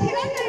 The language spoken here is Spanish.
presidente